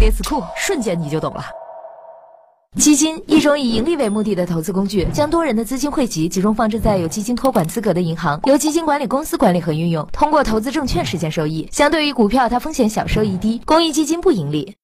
列词库，瞬间你就懂了。基金，一种以盈利为目的的投资工具，将多人的资金汇集，集中放置在有基金托管资格的银行，由基金管理公司管理和运用，通过投资证券实现收益。相对于股票，它风险小，收益低。公益基金不盈利。